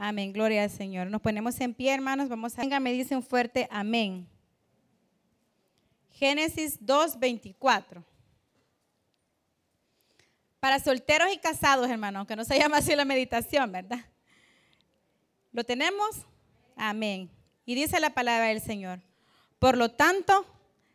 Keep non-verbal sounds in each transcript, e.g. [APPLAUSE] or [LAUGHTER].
Amén. Gloria al Señor. Nos ponemos en pie, hermanos. Vamos a. Venga, me dice un fuerte amén. Génesis 2, 24. Para solteros y casados, hermanos, aunque no se llama así la meditación, ¿verdad? ¿Lo tenemos? Amén. Y dice la palabra del Señor. Por lo tanto,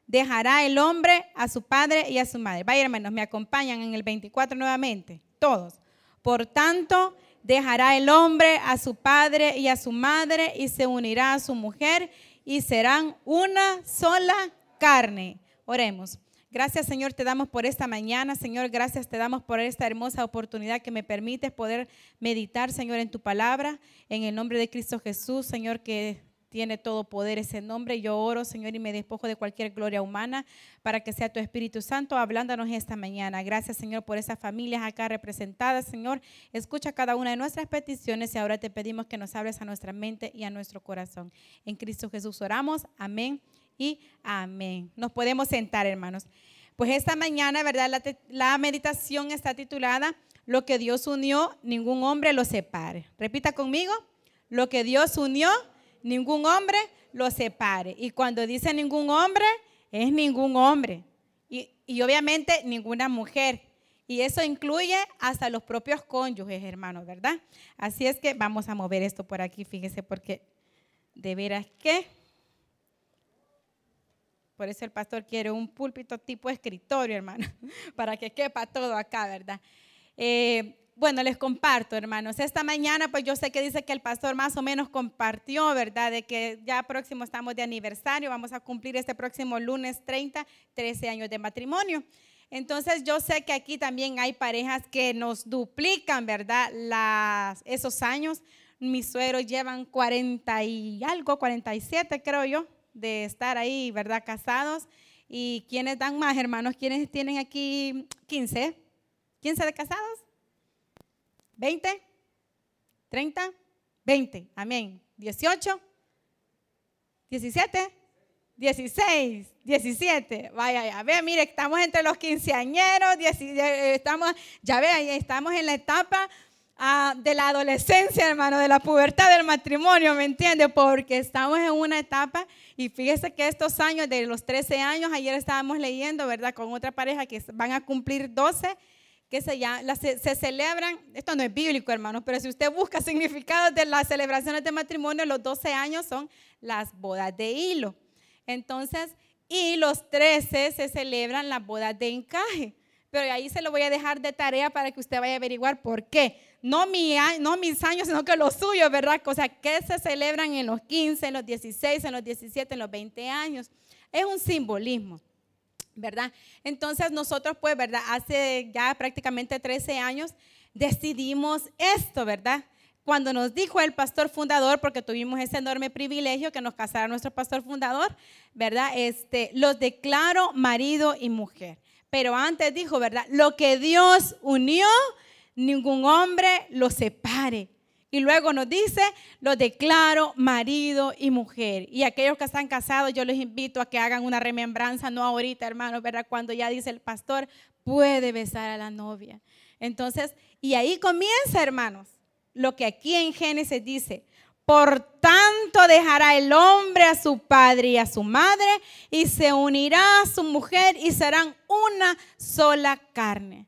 dejará el hombre a su padre y a su madre. Vaya, hermanos, me acompañan en el 24 nuevamente, todos. Por tanto, dejará el hombre a su padre y a su madre y se unirá a su mujer y serán una sola carne. Oremos. Gracias Señor te damos por esta mañana, Señor, gracias te damos por esta hermosa oportunidad que me permites poder meditar, Señor, en tu palabra, en el nombre de Cristo Jesús, Señor, que tiene todo poder ese nombre. Yo oro, Señor, y me despojo de cualquier gloria humana para que sea tu Espíritu Santo hablándonos esta mañana. Gracias, Señor, por esas familias acá representadas, Señor. Escucha cada una de nuestras peticiones y ahora te pedimos que nos hables a nuestra mente y a nuestro corazón. En Cristo Jesús oramos. Amén y amén. Nos podemos sentar, hermanos. Pues esta mañana, ¿verdad? La, la, meditación está titulada Lo que Dios unió, ningún hombre lo separe. Repita conmigo, lo que Dios unió, ningún hombre lo separe. Y cuando dice ningún hombre, es ningún hombre. Y, y obviamente ninguna mujer. Y eso incluye hasta los propios cónyuges, hermanos, ¿verdad? Así es que vamos a mover esto por aquí, fíjese, porque de veras que por eso el pastor quiere un púlpito tipo escritorio, hermano, [LAUGHS] para que quepa todo acá, ¿verdad? Eh, bueno, les comparto, hermanos. Esta mañana, pues yo sé que dice que el pastor más o menos compartió, ¿verdad? De que ya próximo estamos de aniversario, vamos a cumplir este próximo lunes 30, 13 años de matrimonio. Entonces yo sé que aquí también hay parejas que nos duplican, ¿verdad? Las, esos años. Mis sueros llevan 40 y algo, 47 creo yo, de estar ahí, ¿verdad? Casados. ¿Y quiénes dan más, hermanos? ¿Quiénes tienen aquí 15? ¿15 de casados? ¿20? ¿30? 20. Amén. ¿18? ¿17? 16, 17, vaya, ya ve, mire, estamos entre los quinceañeros, estamos, ya ve, estamos en la etapa Ah, de la adolescencia, hermano, de la pubertad del matrimonio, ¿me entiende? Porque estamos en una etapa y fíjese que estos años, de los 13 años, ayer estábamos leyendo, ¿verdad? Con otra pareja que van a cumplir 12, que se, ya, se, celebran, esto no es bíblico, hermano, pero si usted busca [LAUGHS] significados de las celebraciones de matrimonio, los 12 años son las bodas de hilo. Entonces, y los 13 se celebran las bodas de encaje. Pero ahí se lo voy a dejar de tarea para que usted vaya a averiguar por qué no, mi, no mis años, sino que los suyos, ¿verdad? O sea, que se celebran en los 15, en los 16, en los 17, en los 20 años. Es un simbolismo, ¿verdad? Entonces nosotros, pues, ¿verdad? Hace ya prácticamente 13 años decidimos esto, ¿verdad? Cuando nos dijo el pastor fundador, porque tuvimos ese enorme privilegio que nos casara nuestro pastor fundador, ¿verdad? Este, los declaro marido y mujer. Pero antes dijo, ¿verdad? Lo que Dios unió, ningún hombre lo separe. Y luego nos dice, lo declaro marido y mujer. Y aquellos que están casados, yo les invito a que hagan una remembranza, no ahorita, hermanos, ¿verdad? Cuando ya dice el pastor, puede besar a la novia. Entonces, y ahí comienza, hermanos, lo que aquí en Génesis dice. Por tanto dejará el hombre a su padre y a su madre y se unirá a su mujer y serán una sola carne.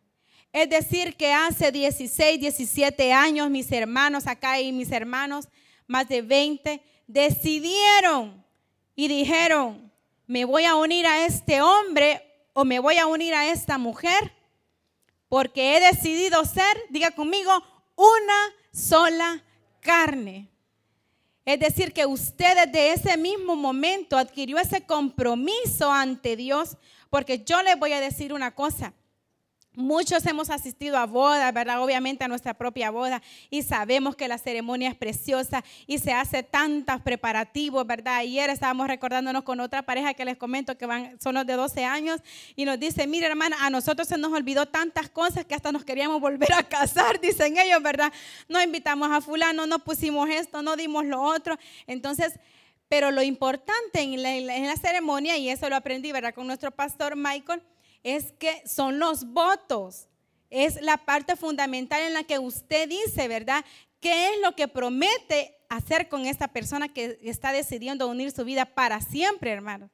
Es decir, que hace 16, 17 años mis hermanos acá y mis hermanos, más de 20, decidieron y dijeron, me voy a unir a este hombre o me voy a unir a esta mujer, porque he decidido ser, diga conmigo, una sola carne. Es decir, que usted desde ese mismo momento adquirió ese compromiso ante Dios, porque yo le voy a decir una cosa. Muchos hemos asistido a bodas, ¿verdad? Obviamente a nuestra propia boda y sabemos que la ceremonia es preciosa y se hace tantos preparativos, ¿verdad? Ayer estábamos recordándonos con otra pareja que les comento que van, son los de 12 años y nos dice, mire hermana, a nosotros se nos olvidó tantas cosas que hasta nos queríamos volver a casar, [LAUGHS] dicen ellos, ¿verdad? No invitamos a fulano, no pusimos esto, no dimos lo otro. Entonces, pero lo importante en la ceremonia, y eso lo aprendí, ¿verdad? Con nuestro pastor Michael, es que son los votos. Es la parte fundamental en la que usted dice, ¿verdad? ¿Qué es lo que promete hacer con esta persona que está decidiendo unir su vida para siempre, hermano?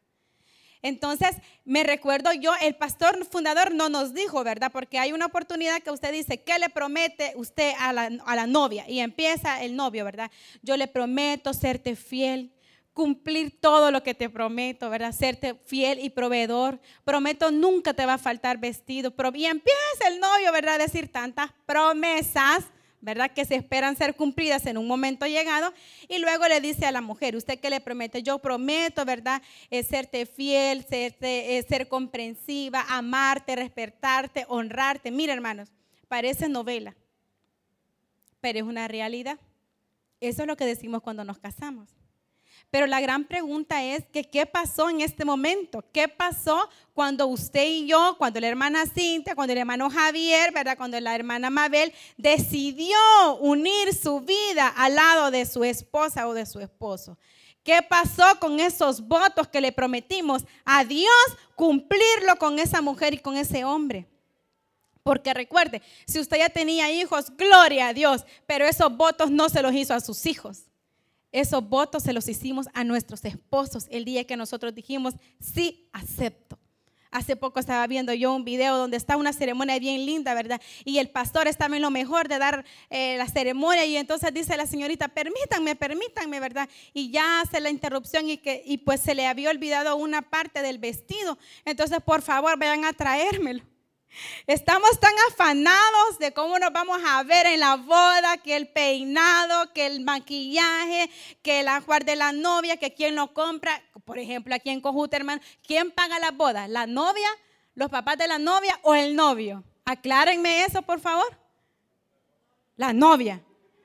Entonces, me recuerdo yo, el pastor fundador no nos dijo, ¿verdad? Porque hay una oportunidad que usted dice, ¿qué le promete usted a la, a la novia? Y empieza el novio, ¿verdad? Yo le prometo serte fiel, cumplir todo lo que te prometo, ¿verdad? Serte fiel y proveedor. Prometo nunca te va a faltar vestido. Y empieza el novio, ¿verdad? A decir tantas promesas ¿verdad? Que se esperan ser cumplidas en un momento llegado. Y luego le dice a la mujer, ¿usted qué le promete? Yo prometo, ¿verdad? Es serte fiel, ser comprensiva, amarte, respetarte, honrarte. Mira, hermanos, parece novela, pero es una realidad. Eso es lo que decimos cuando nos casamos. Pero la gran pregunta es que qué pasó en este momento, qué pasó cuando usted y yo, cuando la hermana Cintia, cuando el hermano Javier, ¿verdad? Cuando la hermana Mabel decidió unir su vida al lado de su esposa o de su esposo. ¿Qué pasó con esos votos que le prometimos a Dios cumplirlo con esa mujer y con ese hombre? Porque recuerde, si usted ya tenía hijos, gloria a Dios, pero esos votos no se los hizo a sus hijos. Esos votos se los hicimos a nuestros esposos el día que nosotros dijimos, sí, acepto. Hace poco estaba viendo yo un video donde está una ceremonia bien linda, ¿verdad? Y el pastor estaba en lo mejor de dar eh, la ceremonia y entonces dice la señorita, permítanme, permítanme, ¿verdad? Y ya hace la interrupción y, que, y pues se le había olvidado una parte del vestido. Entonces, por favor, vayan a traérmelo. Estamos tan afanados de cómo nos vamos a ver en la boda, que el peinado, que el maquillaje, que el ajuar de la novia, que quién lo compra. Por ejemplo, aquí en Cojuta, ¿quién paga la boda? ¿La novia, los papás de la novia o el novio? Aclárenme eso, por favor. La novia.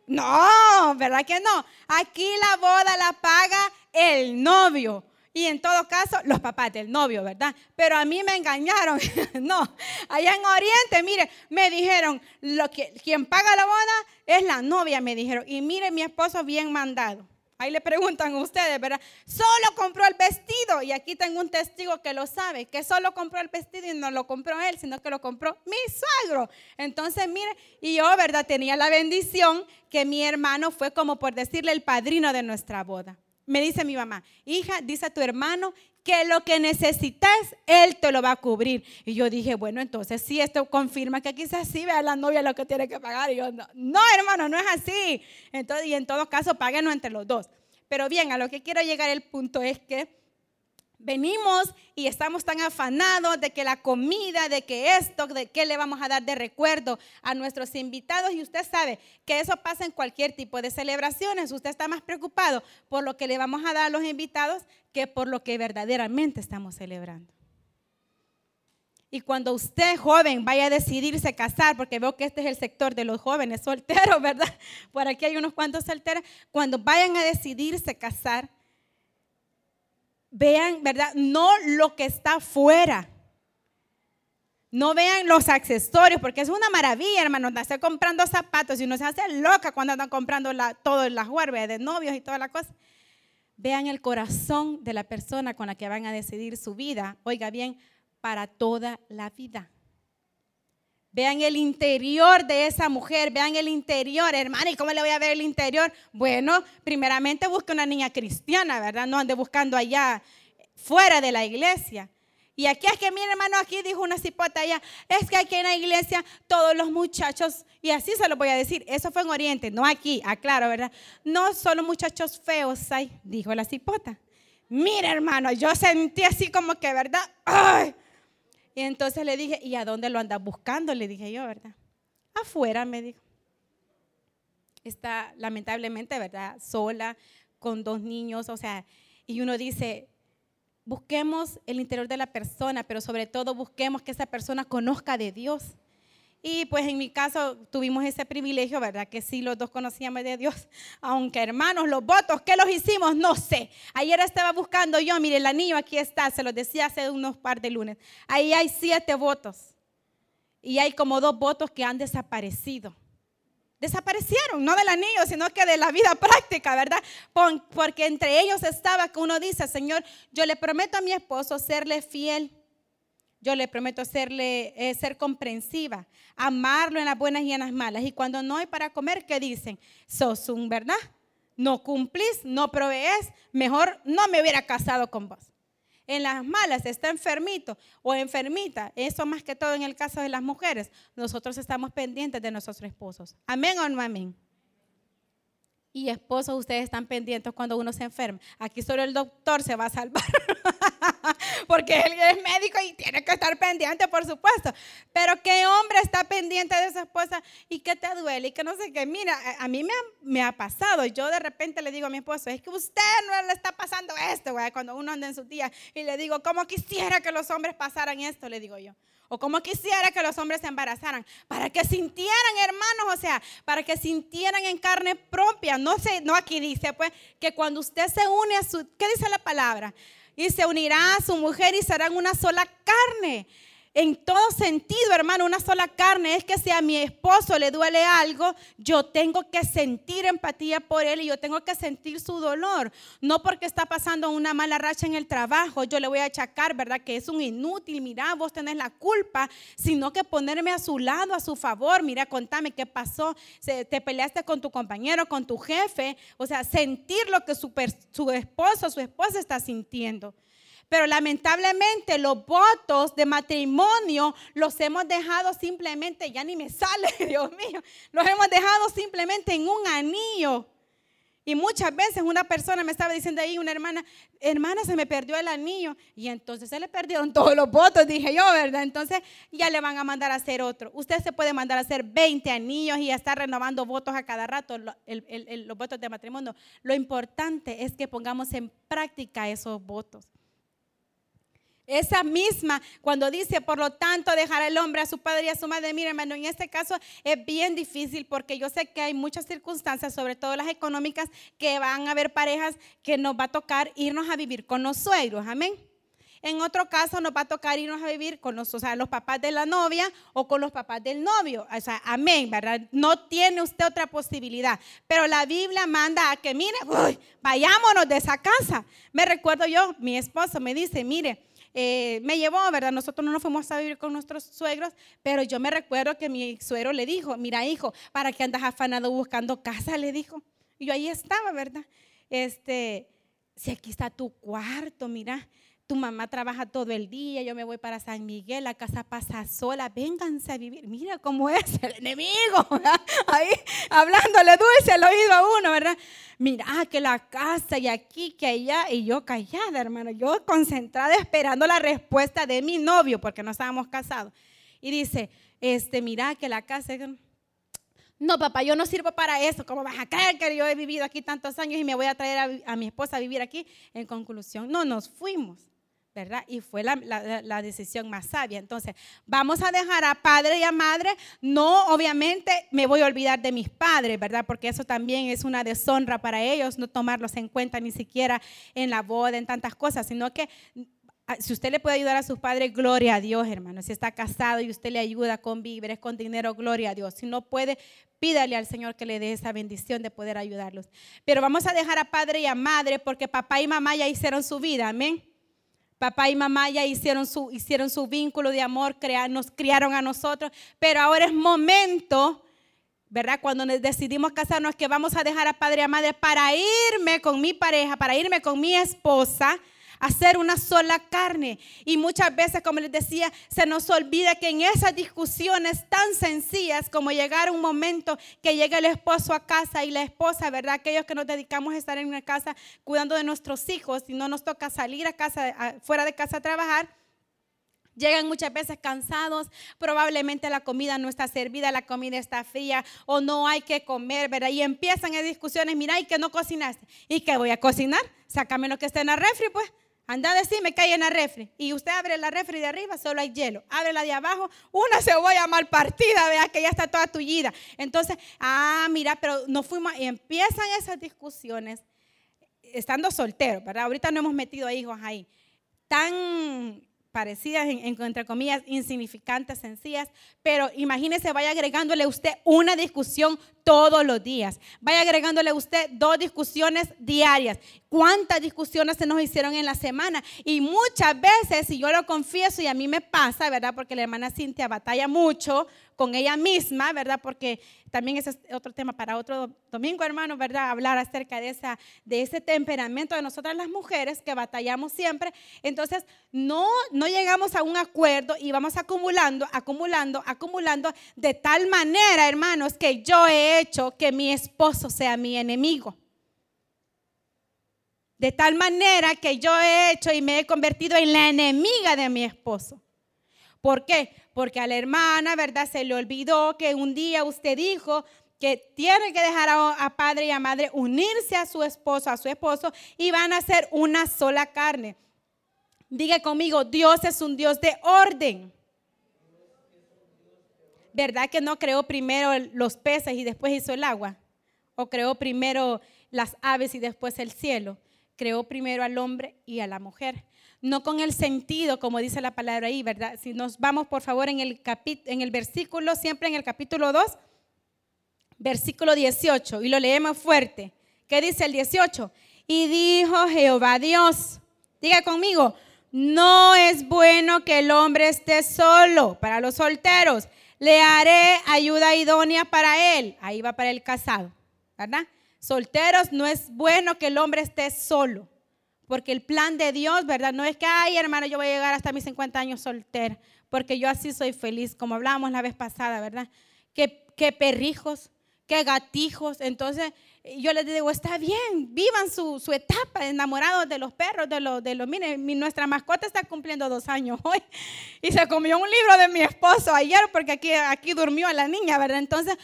No, ¿verdad que no? Aquí la boda la paga el novio y en todo caso los papás del novio, ¿verdad? Pero a mí me engañaron. [LAUGHS] no, allá en Oriente, mire, me dijeron, lo que, quien paga la boda es la novia, me dijeron. Y mire, mi esposo bien mandado. Ahí le preguntan a ustedes, ¿verdad? Solo compró el vestido. Y aquí tengo un testigo que lo sabe, que solo compró el vestido y no lo compró él, sino que lo compró mi suegro. Entonces, mire, y yo, ¿verdad? Tenía la bendición que mi hermano fue como por decirle el padrino de nuestra boda me dice mi mamá, hija, dice a tu hermano que lo que necesitas, él te lo va a cubrir. Y yo dije, bueno, entonces sí, esto confirma que quizás sí vea la novia lo que tiene que pagar. Y yo, no, no hermano, no es así. Entonces, y en todo caso, páguenos entre los dos. Pero bien, a lo que quiero llegar el punto es que venimos y estamos tan afanados de que la comida, de que esto, de qué le vamos a dar de recuerdo a nuestros invitados. Y usted sabe que eso pasa en cualquier tipo de celebraciones. Usted está más preocupado por lo que le vamos a dar a los invitados que por lo que verdaderamente estamos celebrando. Y cuando usted joven vaya a decidirse casar, porque veo que este es el sector de los jóvenes solteros, ¿verdad? [LAUGHS] Por aquí hay unos cuantos solteros. Cuando vayan a decidirse casar, vean, ¿verdad? No lo que está fuera. No vean los accesorios, porque es una maravilla, hermano, estar comprando zapatos y uno se hace loca cuando andan comprando la, todo las huerves de novios y toda la cosa. Vean el corazón de la persona con la que van a decidir su vida, oiga bien, para toda la vida. Vean el interior de esa mujer, vean el interior, hermano, ¿y cómo le voy a ver el interior? Bueno, primeramente busque una niña cristiana, ¿verdad? No ande buscando allá fuera de la iglesia. Y aquí es que mi hermano aquí dijo una cipota allá, es que aquí en la iglesia todos los muchachos, y así se lo voy a decir, eso fue en Oriente, no aquí, aclaro, ¿verdad? No solo muchachos feos hay, dijo la cipota. Mira hermano, yo sentí así como que, ¿verdad? ¡Ay! Y entonces le dije, ¿y a dónde lo andas buscando? Le dije yo, ¿verdad? Afuera, me dijo. Está lamentablemente, ¿verdad? Sola, con dos niños, o sea, y uno dice, busquemos el interior de la persona, pero sobre todo busquemos que esa persona conozca de Dios. Y pues en mi caso tuvimos ese privilegio, ¿verdad? Que sí, los dos conocíamos de Dios. [LAUGHS] Aunque hermanos, los votos, ¿qué los hicimos? No sé. Ayer estaba buscando yo, mire, el anillo aquí está, se los decía hace unos par de lunes. Ahí hay siete votos. Y hay como dos votos que han desaparecido. Desaparecieron, no del anillo, sino que de la vida [LAUGHS] práctica, ¿verdad? Porque entre ellos estaba que uno dice, Señor, yo le prometo a mi esposo serle fiel yo le prometo serle, eh, ser comprensiva, amarlo en las buenas y en las malas. Y cuando no hay para comer, ¿qué dicen? Sos un, ¿verdad? No cumplís, no provees, mejor no me hubiera casado con vos. En las malas está enfermito o enfermita, eso más que todo en el caso de las mujeres, nosotros estamos pendientes de nuestros esposos. Amén o no amén. Y esposos, ustedes están pendientes cuando uno se enferma. Aquí solo el doctor se va a salvar. [LAUGHS] [LAUGHS] Porque él es médico y tiene que estar pendiente, por supuesto. Pero ¿qué hombre está pendiente de su esposa y qué te duele? Y que no sé qué. Mira, a mí me ha, me ha pasado. Yo de repente le digo a mi esposo, es que usted no le está pasando esto, güey. Cuando uno anda en su día y le digo, ¿cómo quisiera que los hombres pasaran esto? Le digo yo. O como quisiera que los hombres se embarazaran, para que sintieran, hermanos, o sea, para que sintieran en carne propia. No sé, no aquí dice, pues, que cuando usted se une a su, ¿qué dice la palabra? Y se unirá a su mujer y serán una sola carne en todo sentido, hermano, una sola carne. Es que si a mi esposo le duele algo, yo tengo que sentir empatía por él y yo tengo que sentir su dolor. No porque está pasando una mala racha en el trabajo, yo le voy a achacar, ¿verdad? Que es un inútil, mira, vos tenés la culpa, sino que ponerme a su lado, a su favor. Mira, contame qué pasó. Te peleaste con tu compañero, con tu jefe. O sea, sentir lo que su, su esposo, su esposa está sintiendo. Pero lamentablemente los votos de matrimonio los hemos dejado simplemente, ya ni me sale, [LAUGHS] Dios mío, los hemos dejado simplemente en un anillo. Y muchas veces una persona me estaba diciendo ahí, una hermana, hermana, se me perdió el anillo. Y entonces se le perdieron [LAUGHS] todos los votos, dije yo, ¿verdad? Entonces ya le van a mandar a hacer otro. Usted se puede mandar a hacer 20 anillos y estar renovando votos a cada rato, los votos de matrimonio. Lo importante es que pongamos en práctica esos votos. Esa misma, cuando dice, por lo tanto, dejar el hombre a su padre y a su madre. Mira, hermano, en este caso es bien difícil porque yo sé que hay muchas circunstancias, sobre todo las económicas, que van a haber parejas que nos va a tocar irnos a vivir con los suegros. Amén. En otro caso nos va a tocar irnos a vivir con los, los papás de la novia o con los papás del novio. O sea, amén, ¿verdad? No tiene usted otra posibilidad. Pero la Biblia manda a que, mire, vayámonos de esa casa. Me recuerdo yo, mi esposo me dice, mire, eh, me llevó, ¿verdad? Nosotros no nos fuimos a vivir con nuestros suegros, pero yo me recuerdo que mi suegro le dijo, mira hijo, ¿para qué andas afanado buscando casa? Le dijo. Y yo ahí estaba, ¿verdad? Este, si aquí está tu cuarto, mira, tu mamá trabaja todo el día, yo me voy para San Miguel, la casa pasa sola, vénganse a vivir. Mira cómo es el enemigo, ahí hablándole dulce al oído a uno, ¿verdad? Mira que la casa y aquí, que allá, y yo callada, hermano, yo concentrada esperando la respuesta de mi novio, porque no estábamos casados. Y dice, este, mira que la casa... No, papá, yo no sirvo para eso. ¿Cómo vas a creer que yo he vivido aquí tantos años y me voy a traer a mi esposa a vivir aquí? En conclusión, no nos fuimos. ¿Verdad? Y fue la, decisión más sabia. Entonces, vamos a dejar a padre y a madre. No, obviamente, me voy a olvidar de mis padres, ¿verdad? Porque eso también es una deshonra para ellos, no tomarlos en cuenta ni siquiera en la boda, en tantas cosas, sino que ah, si usted le puede ayudar a sus padres, gloria a Dios, hermano. Si está casado y usted le ayuda con víveres, con dinero, gloria a Dios. Si no puede, pídale al Señor que le dé esa bendición de poder ayudarlos. Pero vamos a dejar a padre y a madre porque papá y mamá ya hicieron su vida, amén. Papá y mamá ya hicieron su, hicieron su vínculo de amor, nos criaron a nosotros, pero ahora es momento, ¿verdad? Cuando decidimos casarnos, que vamos a dejar a padre y a madre para irme con mi pareja, para irme con mi esposa hacer una sola carne. Y muchas veces, como les decía, se nos olvida que en esas discusiones tan sencillas como llegar un momento que llega el esposo a casa y la esposa, ¿verdad? Aquellos que nos dedicamos a estar en una casa cuidando de nuestros hijos y no nos toca salir a casa, fuera de casa a trabajar. Llegan muchas veces cansados, probablemente la comida no está servida, la comida está fría o no hay que comer, ¿verdad? Y empiezan en discusiones, mira, ¿y que no cocinaste? ¿Y qué voy a cocinar? Sácame lo que esté en la refri, pues. Anda a decir, me cae en la refri. Y usted abre la refri de arriba, solo hay hielo. Abre la de abajo, una cebolla mal partida, vea que ya está toda tullida. Entonces, ah, mira, pero no fuimos. Y empiezan esas discusiones estando solteros, ¿verdad? Ahorita no hemos metido a hijos ahí. Tan parecidas, entre comillas, insignificantes, sencillas, pero imagínese, vaya agregándole usted una discusión todos los días. Vaya agregándole usted dos discusiones diarias. ¿Cuántas discusiones se nos hicieron en la semana? Y muchas veces, si yo lo confieso y a mí me pasa, ¿verdad? Porque la hermana Cintia batalla mucho con ella misma, ¿verdad? Porque también ese es otro tema para otro domingo, hermano, ¿verdad? Hablar acerca de, esa, de ese temperamento de nosotras las mujeres que batallamos siempre. Entonces, no, no llegamos a un acuerdo y vamos acumulando, acumulando, acumulando de tal manera, hermanos, que yo he hecho que mi esposo sea mi enemigo. De tal manera que yo he hecho y me he convertido en la enemiga de mi esposo. ¿Por qué? Porque a la hermana, ¿verdad? Se le olvidó que un día usted dijo que tiene que dejar a, padre y a madre unirse a su esposo, a su esposo, y van a ser una sola carne. Diga conmigo, Dios es un Dios de orden. ¿Verdad que no creó primero los peces y después hizo el agua? ¿O creó primero las aves y después el cielo? Creó primero al hombre y a la mujer no con el sentido, como dice la palabra ahí, ¿verdad? Si nos vamos, por favor, en el, en el versículo, siempre en el capítulo 2, versículo 18, y lo leemos fuerte. ¿Qué dice el 18? Y dijo Jehová Dios, diga conmigo, no es bueno que el hombre esté solo para los solteros. Le haré ayuda idónea para él. Ahí va para el casado, ¿verdad? Solteros, no es bueno que el hombre esté solo. Porque el plan de Dios, ¿verdad? No es que, ay, hermano, yo voy a llegar hasta mis 50 años soltera, porque yo así soy feliz, como hablábamos la vez pasada, ¿verdad? Que, perrijos, que gatijos. Entonces, yo les digo, está bien, vivan su, etapa, enamorados de los perros, de los, de los, mire, nuestra mascota está cumpliendo dos años hoy [LAUGHS] y se comió un libro de mi esposo ayer porque aquí, aquí durmió la niña, ¿verdad? Entonces,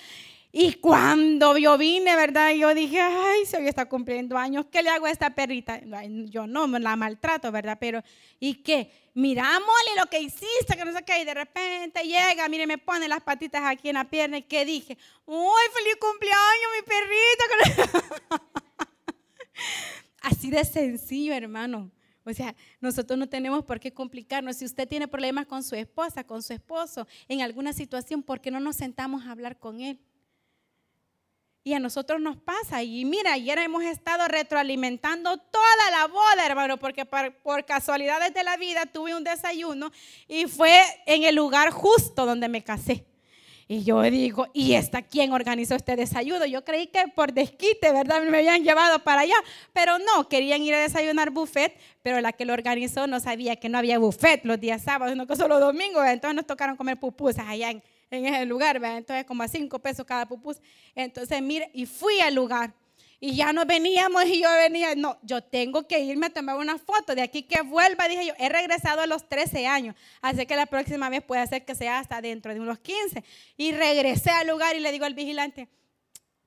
y cuando yo vine, ¿verdad? Yo dije, ay, si hoy está cumpliendo años, ¿qué le hago a esta perrita? Yo no me la maltrato, ¿verdad? Pero, ¿y qué? Mira, Molly, lo que hiciste, que no sé qué. Y de repente llega, mire, me pone las patitas aquí en la pierna. ¿Y qué dije? ¡Uy, feliz cumpleaños, mi perrito! [LAUGHS] Así de sencillo, hermano. O sea, nosotros no tenemos por qué complicarnos. Si usted tiene problemas con su esposa, con su esposo, en alguna situación, ¿por qué no nos sentamos a hablar con él? Y a nosotros nos pasa. Y mira, ayer hemos estado retroalimentando toda la boda, hermano, porque por, casualidades de la vida tuve un desayuno y fue en el lugar justo donde me casé. Y yo digo, ¿y esta quién organizó este desayuno? Yo creí que por desquite, ¿verdad? Me habían llevado para allá, pero no, querían ir a desayunar buffet, pero la que lo organizó no sabía que no había buffet los días sábados, sino que solo domingos, entonces nos tocaron comer pupusas allá en, en ese lugar, ¿verdad? entonces como a cinco pesos cada pupus. Entonces, mire, y fui al lugar. Y ya no veníamos y yo venía, no, yo tengo que irme a tomar una foto. De aquí que vuelva, dije yo, he regresado a los 13 años. Así que la próxima vez puede ser que sea hasta dentro de unos 15. Y regresé al lugar y le digo al vigilante,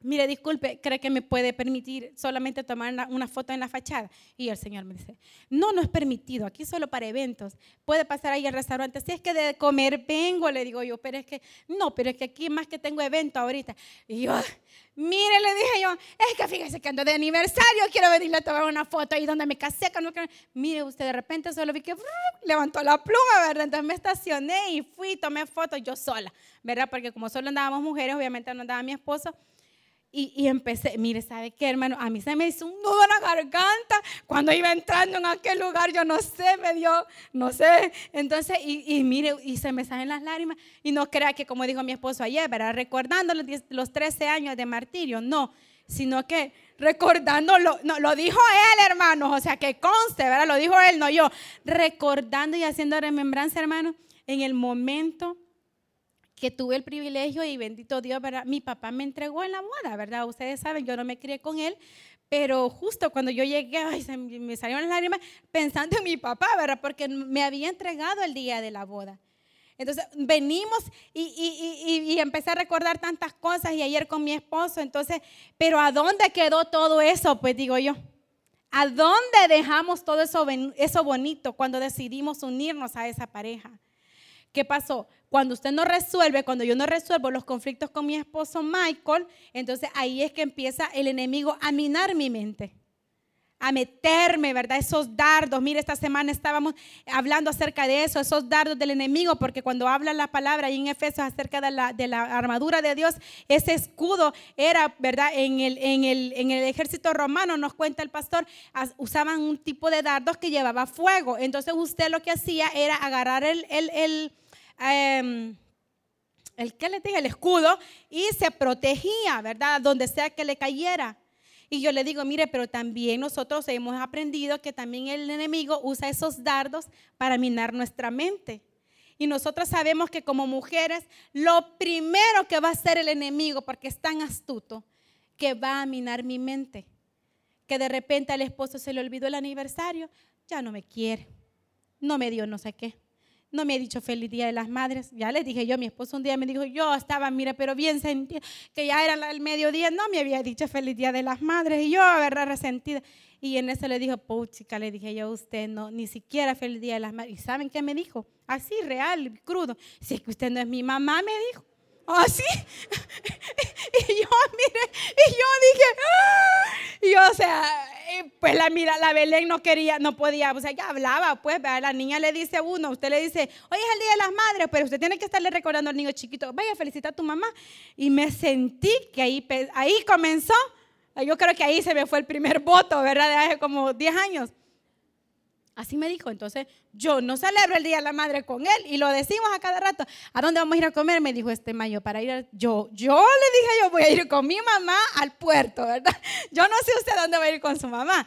mire, disculpe, ¿cree que me puede permitir solamente tomar una, foto en la fachada? Y el señor me dice, no, no es permitido, aquí solo para eventos. Puede pasar ahí al restaurante. Si es que de comer vengo, le digo yo, pero es que, no, pero es que aquí más que tengo evento ahorita. Y yo, mire, le dije yo, es que fíjese que ando de aniversario, quiero venirle a tomar una foto ahí donde me casé. Con... Mire, usted de repente solo vi que levantó la pluma, ¿verdad? Entonces me estacioné y fui, tomé fotos yo sola, ¿verdad? Porque como solo andábamos mujeres, obviamente no andaba mi esposo. Y, empecé, mire, ¿sabe qué, hermano? A mí se me hizo un nudo en la garganta cuando iba entrando en aquel lugar, yo no sé, me dio, no sé. Entonces, y, mire, y se me salen las lágrimas. Y no crea que, como dijo mi esposo ayer, ¿verdad? Recordando los, los 13 años de martirio, no, sino que recordándolo, no, lo dijo él, hermano, o sea, que conste, ¿verdad? Lo dijo él, no yo. Recordando y haciendo remembranza, hermano, en el momento que tuve el privilegio y bendito Dios, ¿verdad? Mi papá me entregó en la boda, ¿verdad? Ustedes saben, yo no me crié con él, pero justo cuando yo llegué, me salieron las lágrimas pensando en mi papá, ¿verdad? Porque me había entregado el día de la boda. Entonces venimos y, y, y, y, empecé a recordar tantas cosas y ayer con mi esposo, entonces, pero ¿a dónde quedó todo eso? Pues digo yo, ¿a dónde dejamos todo eso, eso bonito cuando decidimos unirnos a esa pareja? ¿Qué pasó? Cuando usted no resuelve, cuando yo no resuelvo los conflictos con mi esposo Michael, entonces ahí es que empieza el enemigo a minar mi mente. a meterme, ¿verdad? Esos dardos. Mire, esta semana estábamos hablando acerca de eso, esos dardos del enemigo, porque cuando habla la palabra ahí en Efesios acerca de la, de la armadura de Dios, ese escudo era, ¿verdad? En el, en, el, en el ejército romano, nos cuenta el pastor, usaban un tipo de dardos que llevaba fuego. Entonces usted lo que hacía era agarrar el, el, el em, el que le dije, el escudo, y se protegía, ¿verdad? Donde sea que le cayera. Y yo le digo, mire, pero también nosotros hemos aprendido que también el enemigo usa esos dardos para minar nuestra mente. Y nosotros sabemos que como mujeres, lo primero que va a hacer el enemigo, porque es tan astuto, que va a minar mi mente. Que de repente al esposo se le olvidó el aniversario, ya no me quiere, no me dio no sé qué no me ha dicho feliz día de las madres. Ya les dije yo, mi esposo un día me dijo, yo estaba, mire, pero bien sentida, que ya era el mediodía, no me había dicho feliz día de las madres. Y yo, verdad, resentida. Y en eso le dijo, chica, le dije yo, usted no, ni siquiera feliz día de las madres. ¿Y saben qué me dijo? Así, real, crudo. Si es que usted no es mi mamá, me dijo. Así. [LAUGHS] y yo, mire, y yo dije, ¡Ah! y yo, o sea, pues la mira, la Belén no quería, no podía, o sea, ya hablaba, pues, la niña le dice a uno, usted le dice, hoy es el día de las madres, pero usted tiene que estarle recordando al niño chiquito, vaya a felicitar a tu mamá. Y me sentí que ahí, ahí comenzó, yo creo que ahí se me fue el primer voto, ¿verdad? De hace como 10 años. Así me dijo. Entonces, yo no celebro el Día de la Madre con él y lo decimos a cada rato. ¿A dónde vamos a ir a comer? Me dijo este mayo para ir. yo, yo le dije, yo voy a ir con mi mamá al puerto, ¿verdad? Yo no sé usted dónde va a ir con su mamá.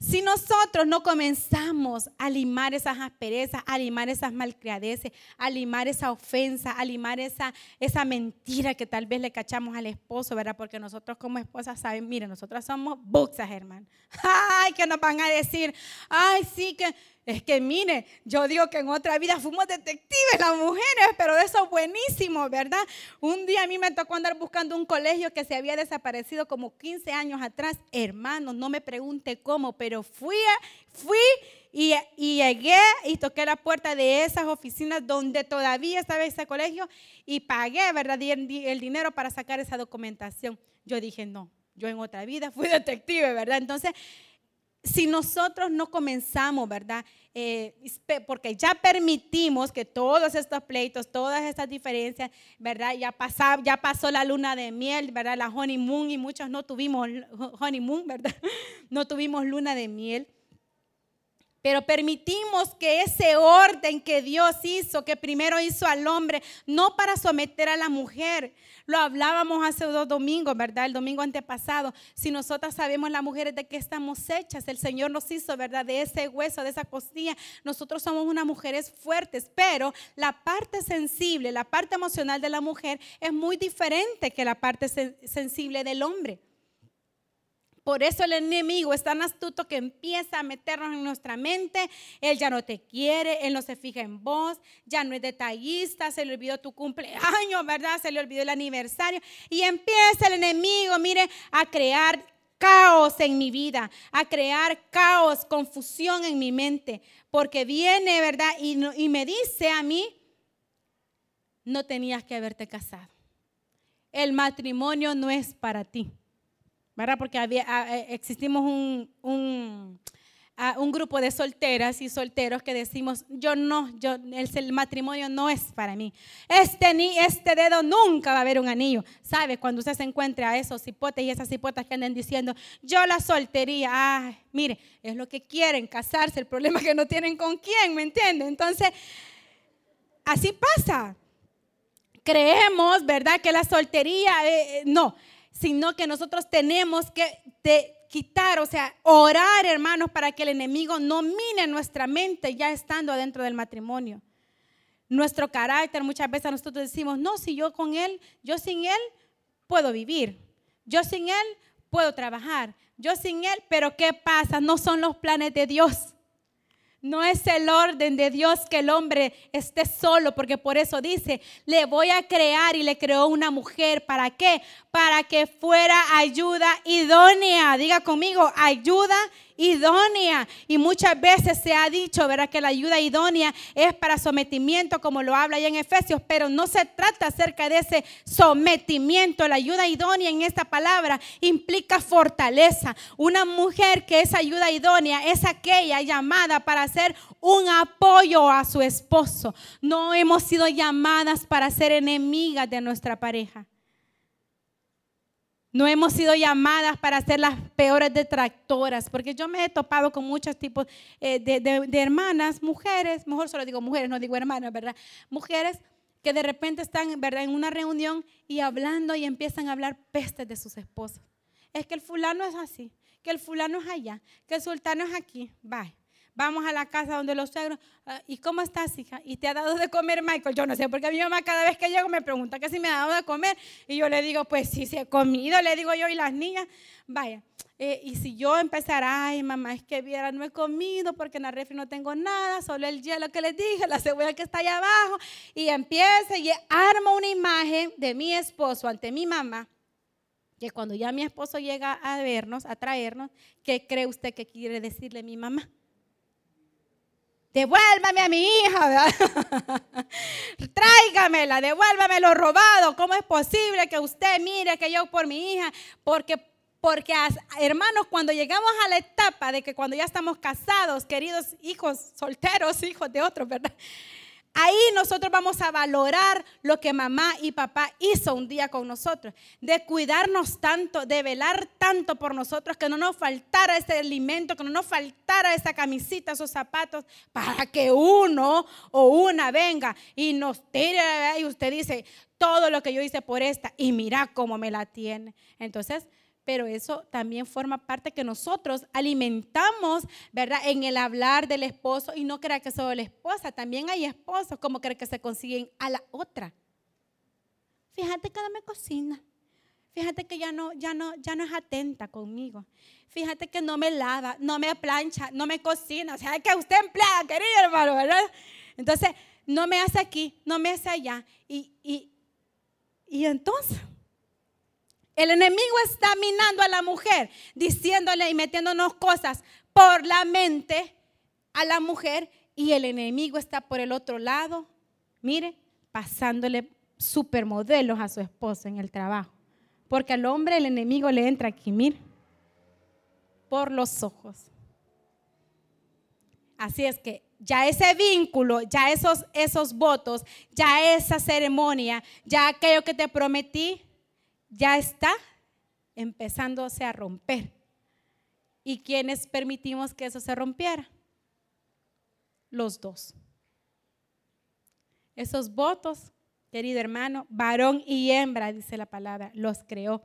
Si nosotros no comenzamos a limar esas asperezas, a limar esas malcriadeces, a limar esa ofensa, a limar esa, esa mentira que tal vez le cachamos al esposo, ¿verdad? Porque nosotros como esposas saben, miren, nosotros somos buxas, hermano. [LAUGHS] Ay, que nos van a decir, ay, sí que es que mire, yo digo que en otra vida fuimos detectives las mujeres, pero eso es buenísimo, ¿verdad? Un día a mí me tocó andar buscando un colegio que se había desaparecido como 15 años atrás. Hermano, no me pregunte cómo, pero fui, fui y, llegué y toqué la puerta de esas oficinas donde todavía estaba ese colegio y pagué, ¿verdad? El dinero para sacar esa documentación. Yo dije, no, yo en otra vida fui [LAUGHS] detective, ¿verdad? Entonces si nosotros no comenzamos, ¿verdad? Eh, porque ya permitimos que todos estos pleitos, todas estas diferencias, ¿verdad? Ya, ya pasó la luna de miel, ¿verdad? La honeymoon y muchos no tuvimos honeymoon, ¿verdad? [LAUGHS] No tuvimos luna de miel. Pero permitimos que ese orden que Dios hizo, que primero hizo al hombre, no para someter a la mujer. Lo hablábamos hace dos domingos, ¿verdad? El domingo antepasado. Si nosotras sabemos las mujeres de qué estamos hechas, el Señor nos hizo, ¿verdad? De ese hueso, de esa costilla. Nosotros somos unas mujeres fuertes, pero la parte sensible, la parte emocional de la mujer es muy diferente que la parte sensible del hombre. Por eso el enemigo es tan astuto que empieza a meternos en nuestra mente. Él ya no te quiere, él no se fija en vos, ya no es detallista, se le olvidó tu cumpleaños, ¿verdad? Se le olvidó el aniversario. Y empieza el enemigo, mire, a crear caos en mi vida, a crear caos, confusión en mi mente. Porque viene, ¿verdad? Y, y me dice a mí, no tenías que haberte casado. El matrimonio no es para ti. ¿Verdad? Porque ah, eh, existimos un, un, ah, un, grupo de solteras y solteros que decimos, yo no, yo, el, matrimonio no es para mí. Este, ni, este dedo nunca va a haber un anillo. ¿Sabe? Cuando usted se encuentre a esos hipotes y esas hipotas que andan diciendo, yo la soltería, ah, mire, es lo que quieren, casarse, el problema es que no tienen con quién, ¿me entiende? Entonces, así pasa. Creemos, ¿verdad? Que la soltería, eh, eh, no sino que nosotros tenemos que quitar, o sea, orar, hermanos, para que el enemigo no mine nuestra mente ya estando adentro del matrimonio. Nuestro carácter, muchas veces nosotros decimos, no, si yo con él, yo sin él puedo vivir, yo sin él puedo trabajar, yo sin él, pero ¿qué pasa? No son los planes de Dios. No es el orden de Dios que el hombre esté solo, porque por eso dice, le voy a crear y le creó una mujer. ¿Para qué? Para que fuera ayuda idónea. Diga conmigo, ayuda idónea. Y muchas veces se ha dicho, ¿verdad? Que la ayuda idónea es para sometimiento, como lo habla ahí en Efesios, pero no se trata acerca de ese sometimiento. La ayuda idónea en esta palabra implica fortaleza. Una mujer que es ayuda idónea es aquella llamada para ser un apoyo a su esposo. No hemos sido llamadas para ser enemigas de nuestra pareja. No hemos sido llamadas para ser las peores detractoras, porque yo me he topado con muchos tipos eh, de, hermanas, mujeres, mejor solo digo mujeres, no digo hermanas, ¿verdad? Mujeres que de repente están, ¿verdad?, en una reunión y hablando y empiezan a hablar pestes de sus esposos. Es que el fulano es así, que el fulano es allá, que el sultano es aquí. Bye vamos a la casa donde los suegros, ah, ¿y cómo estás, hija? ¿Y te ha dado de comer, Michael? Yo no sé, porque mi mamá cada vez que llego me pregunta que si me ha dado de comer, y yo le digo, pues sí, se he comido, le digo yo, y las niñas, vaya. Eh, y si yo empezara, ay, mamá, es que viera, no he comido porque en la refri no tengo nada, solo el hielo que les dije, la cebolla que está allá abajo, y empieza y armo una imagen de mi esposo ante mi mamá, que cuando ya mi esposo llega a vernos, a traernos, ¿qué cree usted que quiere decirle mi mamá? Devuélvame a mi hija, ¿verdad? [LAUGHS] tráigamela, devuélvame lo robado. ¿Cómo es posible que usted mire que yo por mi hija? Porque, porque hermanos, cuando llegamos a la etapa de que cuando ya estamos casados, queridos hijos solteros, hijos de otros, ¿verdad? Ahí nosotros vamos a valorar lo que mamá y papá hizo un día con nosotros, de cuidarnos tanto, de velar tanto por nosotros, que no nos faltara ese alimento, que no nos faltara esa camisita, esos zapatos, para que uno o una venga y nos tire y usted dice, todo lo que yo hice por esta y mira cómo me la tiene. Entonces, pero eso también forma parte que nosotros alimentamos, ¿verdad? En el hablar del esposo y no crea que solo la esposa, también hay esposos como creen que se consiguen a la otra. Fíjate que no me cocina. Fíjate que ya no, ya no, ya no es atenta conmigo. Fíjate que no me lava, no me plancha, no me cocina. O sea, que usted emplea, querido hermano, ¿verdad? Entonces, no me hace aquí, no me hace allá. Y, y, y entonces, el enemigo está minando a la mujer, diciéndole y metiéndonos cosas por la mente a la mujer y el enemigo está por el otro lado, mire, pasándole supermodelos a su esposo en el trabajo. Porque al hombre el enemigo le entra aquí, mire, por los ojos. Así es que ya ese vínculo, ya esos, esos votos, ya esa ceremonia, ya aquello que te prometí, ya está empezándose a romper. ¿Y quiénes permitimos que eso se rompiera? Los dos. Esos votos, querido hermano, varón y hembra, dice la palabra, los creó.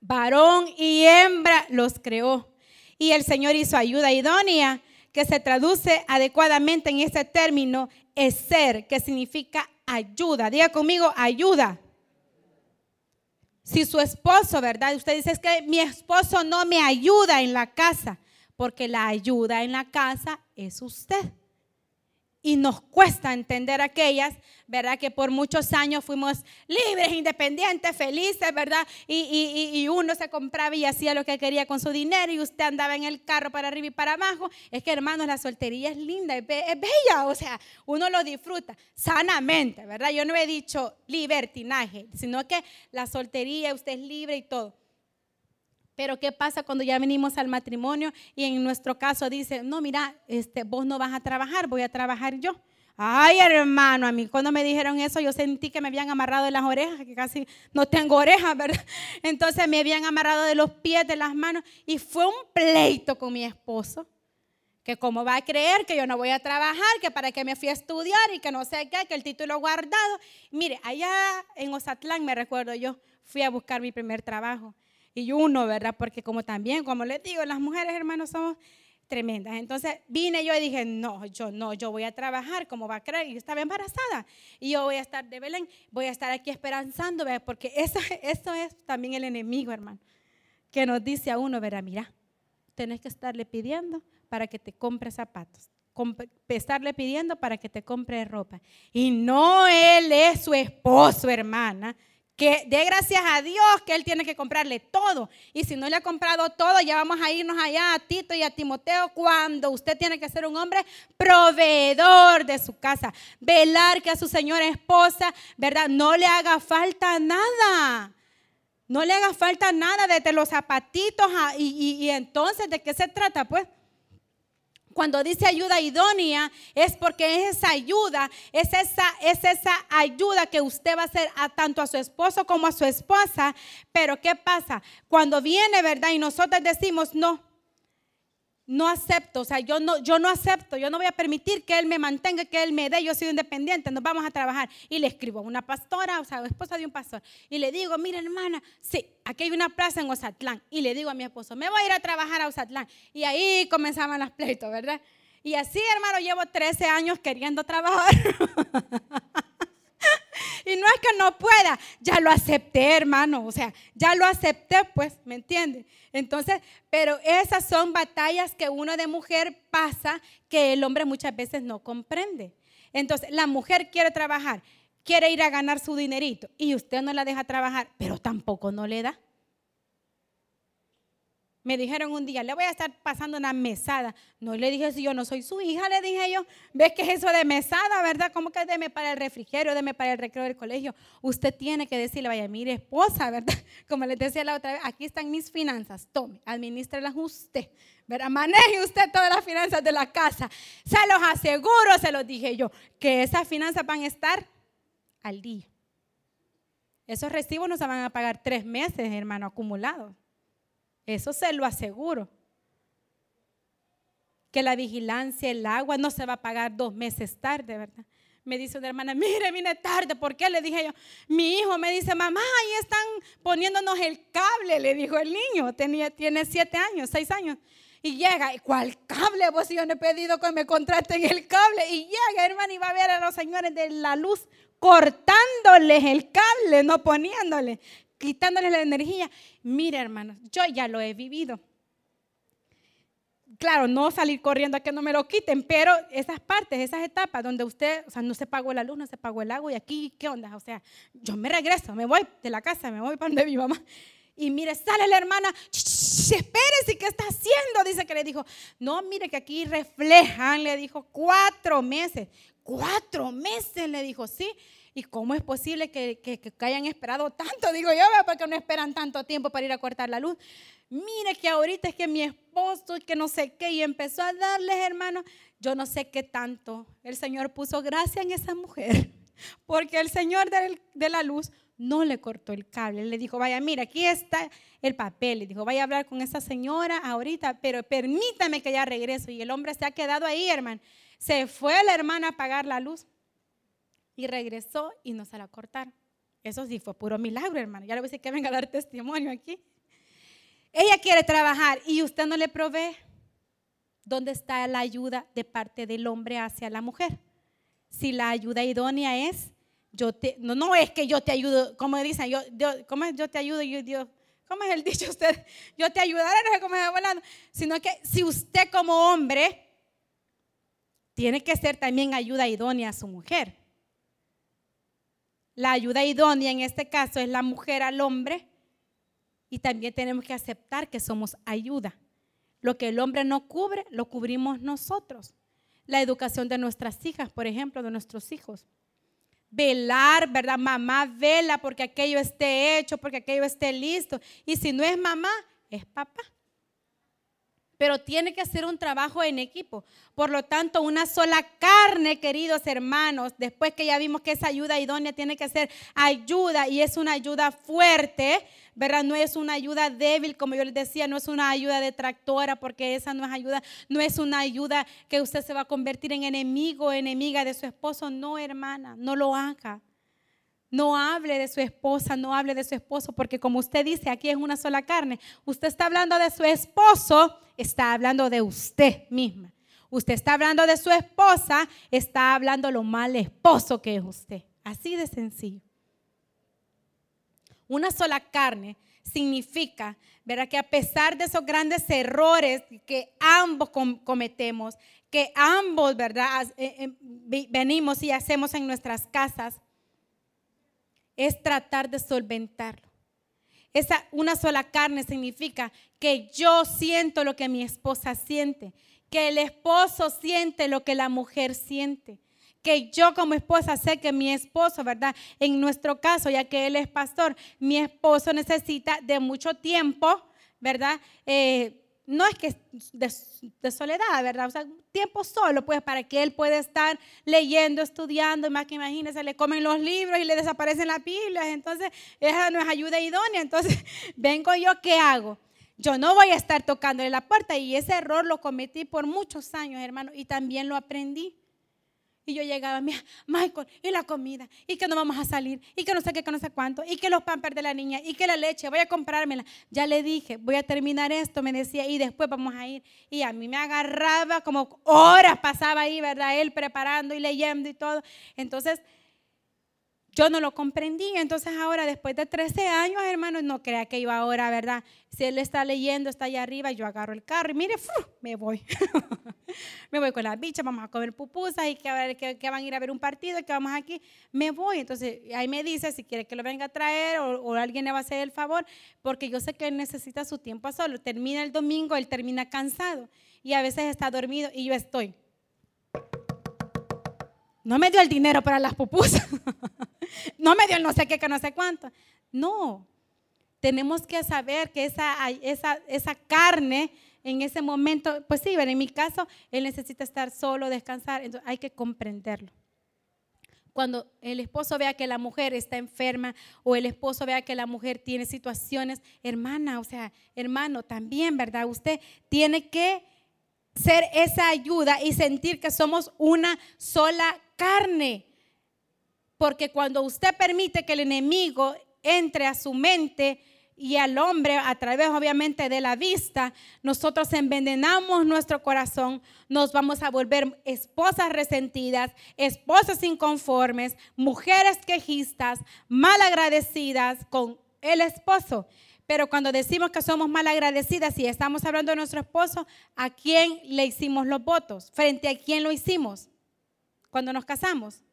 Varón y hembra los creó. Y el Señor hizo ayuda idónea, que se traduce adecuadamente en ese término, es ser, que significa ayuda. Diga conmigo, ayuda. Si su esposo, ¿verdad? Usted dice es que mi esposo no me ayuda en la casa, porque la ayuda en la casa es usted. Y nos cuesta entender aquellas, ¿verdad? Que por muchos años fuimos libres, independientes, felices, ¿verdad? Y, uno se compraba y hacía lo que quería con su dinero y usted andaba en el carro para arriba y para abajo. Es que, hermanos, la soltería es linda, es, bella, o sea, uno lo disfruta sanamente, ¿verdad? Yo no he dicho libertinaje, sino que la soltería, usted es libre y todo. Pero ¿qué pasa cuando ya venimos al matrimonio y en nuestro caso dice, no, mira, este, vos no vas a trabajar, voy a trabajar yo? Ay, hermano, a mí cuando me dijeron eso yo sentí que me habían amarrado de las orejas, que casi no tengo orejas, ¿verdad? [LAUGHS] Entonces me habían amarrado de los pies, de las manos y fue un pleito con mi esposo. Que cómo va a creer que yo no voy a trabajar, que para qué me fui a estudiar y que no sé qué, que el título guardado. Mire, allá en Ozatlán me recuerdo yo, fui a buscar mi primer trabajo y uno, ¿verdad? Porque como también, como les digo, las mujeres, hermanos, somos tremendas. Entonces vine yo y dije, no, yo no, yo voy a trabajar, como va a creer? Y estaba embarazada. Y yo voy a estar de Belén, voy a estar aquí esperanzando, ¿verdad? Porque eso, [LAUGHS] eso es también el enemigo, hermano, que nos dice a uno, ¿verdad? Mira, tenés que estarle pidiendo para que te compre zapatos. Estarle pidiendo para que te compre ropa. Y no él es su esposo, hermana que dé gracias a Dios que Él tiene que comprarle todo. Y si no le ha comprado todo, ya vamos a irnos allá a Tito y a Timoteo cuando usted tiene que ser un hombre proveedor de su casa. Velar que a su señora esposa, ¿verdad? No le haga falta nada. No le haga falta nada desde los zapatitos y, y entonces, ¿de qué se trata? Pues cuando dice ayuda idónea, es porque es esa ayuda, es esa, es esa ayuda que usted va a hacer a tanto a su esposo como a su esposa. Pero ¿qué pasa? Cuando viene, ¿verdad? Y nosotros decimos, no, no acepto, o sea, yo no, yo no acepto, yo no voy a permitir que él me mantenga, que él me dé, yo soy independiente, nos vamos a trabajar. Y le escribo a una pastora, o sea, esposa de un pastor, y le digo, mira hermana, sí, aquí hay una plaza en Ozatlán. Y le digo a mi esposo, me voy a ir a trabajar a Ozatlán. Y ahí comenzaban las pleitos, ¿verdad? Y así, hermano, llevo 13 años queriendo trabajar. [LAUGHS] y no es que no pueda, ya lo acepté, hermano, o sea, ya lo acepté, pues, ¿me entiende? Entonces, pero esas son batallas que uno de mujer pasa que el hombre muchas veces no comprende. Entonces, la mujer quiere trabajar, quiere ir a ganar su dinerito y usted no la deja trabajar, pero tampoco no le da. Me dijeron un día, le voy a estar pasando una mesada. No le dije si yo no soy su hija, le dije yo. ¿Ves que es eso de mesada, verdad? ¿Cómo que deme para el refrigerio, deme para el recreo del colegio? Usted tiene que decirle, vaya, mire, esposa, ¿verdad? [LAUGHS] Como les decía la otra vez, aquí están mis finanzas. Tome, administrelas usted. ¿verdad? Maneje usted todas las finanzas de la casa. Se los aseguro, se los dije yo, que esas finanzas van a estar al día. Esos recibos no se van a pagar tres meses, hermano, acumulados. Eso se lo aseguro. Que la vigilancia, el agua no se va a pagar dos meses tarde, ¿verdad? Me dice una hermana, mire, vine tarde. ¿Por qué? Le dije yo, mi hijo me dice, mamá, ahí están poniéndonos el cable, le dijo el niño. Tenía, tiene siete años, seis años. Y llega, ¿cuál cable? Pues yo no he pedido que me contraten el cable. Y llega, hermano, y va a ver a los señores de la luz cortándoles el cable, no poniéndole quitándole la energía. Mira, hermanos, yo ya lo he vivido. Claro, no salir corriendo a que no me lo quiten, pero esas partes, esas etapas donde usted, o sea, no se pagó la luz, no se pagó el agua y aquí, ¿qué onda? O sea, yo me regreso, me voy de la casa, me voy para donde mi mamá. Y mire, sale la hermana, espérese, ¿qué está haciendo? Dice que le dijo, no, mire que aquí reflejan, le dijo, cuatro meses. Cuatro meses, le dijo, sí. ¿Y cómo es posible que, hayan esperado tanto? Digo yo, porque no esperan tanto tiempo para ir a cortar la luz. Mire que ahorita es que mi esposo, que no sé qué, y empezó a darles, hermano, yo no sé qué tanto. El Señor puso gracia en esa mujer, [LAUGHS] porque el Señor de, la luz no le cortó el cable. Le dijo, vaya, mira, aquí está el papel. Le dijo, vaya a hablar con esa señora ahorita, pero permítame que ya regreso. Y el hombre se ha quedado ahí, hermano. Se fue la hermana a apagar la luz y regresó y no se la cortaron. Eso sí fue puro milagro, hermano. Ya le voy a decir que venga a dar testimonio aquí. Ella quiere trabajar y usted no le provee. ¿Dónde está la ayuda de parte del hombre hacia la mujer? Si la ayuda idónea es, yo te, no, no es que yo te ayudo, como dicen, yo, ¿cómo es yo te ayudo? Yo, Dios, ¿Cómo es el [LAUGHS] dicho usted? Yo te ayudaré, no sé cómo es hablando. Sino que si usted como hombre tiene que ser también ayuda idónea a su mujer. La ayuda idónea en este caso es la mujer al hombre y también tenemos que aceptar que somos ayuda. Lo que el hombre no cubre, lo cubrimos nosotros. La educación de nuestras hijas, por ejemplo, de nuestros hijos. Velar, ¿verdad? Mamá vela porque aquello esté hecho, porque aquello esté listo. Y si no es mamá, es papá pero tiene que ser un trabajo en equipo. Por lo tanto, una sola carne, queridos hermanos, después que ya vimos que esa ayuda idónea tiene que ser ayuda y es una ayuda fuerte, ¿verdad? No es una ayuda débil, como yo les decía, no es una ayuda detractora, porque esa no es ayuda, no es una ayuda que usted se va a convertir en enemigo o enemiga de su esposo. No, hermana, no lo haga. No hable de su esposa, no hable de su esposo, porque como usted dice, aquí es una sola carne. Usted está hablando de su esposo, está hablando de usted misma. Usted está hablando de su esposa, está hablando lo mal esposo que es usted. Así de sencillo. Una sola carne significa, ¿verdad? Que a pesar de esos grandes errores que ambos cometemos, que ambos, ¿verdad? Eh, eh, venimos y hacemos en nuestras casas, es tratar de solventarlo. Esa una sola carne significa que yo siento lo que mi esposa siente, que el esposo siente lo que la mujer siente, que yo como esposa sé que mi esposo, ¿verdad? En nuestro caso, ya que él es pastor, mi esposo necesita de mucho tiempo, ¿verdad? Eh, no es que de, soledad, ¿verdad? O sea, tiempo solo, pues, para que él pueda estar leyendo, estudiando, más que imagínense, le comen los libros y le desaparecen las Biblias, entonces esa no es ayuda idónea, entonces [LAUGHS] vengo yo, ¿qué hago? Yo no voy a estar tocándole la puerta y ese error lo cometí por muchos años, hermano, y también lo aprendí. Y yo llegaba, mira, Michael, y la comida, y que no vamos a salir, y que no sé qué, que no sé cuánto, y que los pampers de la niña, y que la leche, voy a comprármela. Ya le dije, voy a terminar esto, me decía, y después vamos a ir. Y a mí me agarraba como horas pasaba ahí, ¿verdad? Él preparando y leyendo y todo. Entonces, yo no lo comprendí. Entonces ahora, después de 13 años, hermano, no crea que yo ahora, ¿verdad? Si él está leyendo, está allá arriba, yo agarro el carro y mire, me voy. [LAUGHS] me voy con las bichas, vamos a comer pupusas y que, que, que, van a ir a ver un partido y que vamos aquí. Me voy. Entonces ahí me dice si quiere que lo venga a traer o, o alguien le va a hacer el favor, porque yo sé que él necesita su tiempo a solo. Termina el domingo, él termina cansado y a veces está dormido y yo estoy. No me dio el dinero para las pupusas. [LAUGHS] no me dio el no sé qué, que no sé cuánto. No. Tenemos que saber que esa, esa, esa carne en ese momento, pues sí, en mi caso, él necesita estar solo, descansar. Entonces hay que comprenderlo. Cuando el esposo vea que la mujer está enferma o el esposo vea que la mujer tiene situaciones, hermana, o sea, hermano, también, ¿verdad? Usted tiene que ser esa ayuda y sentir que somos una sola carne. Porque cuando usted permite que el enemigo entre a su mente y al hombre a través obviamente de la vista, nosotros envenenamos nuestro corazón, nos vamos a volver esposas resentidas, esposas inconformes, mujeres quejistas, malagradecidas con el esposo. Pero cuando decimos que somos mal agradecidas y estamos hablando de nuestro esposo, ¿a quién le hicimos los votos? ¿Frente a quién lo hicimos? Cuando nos casamos.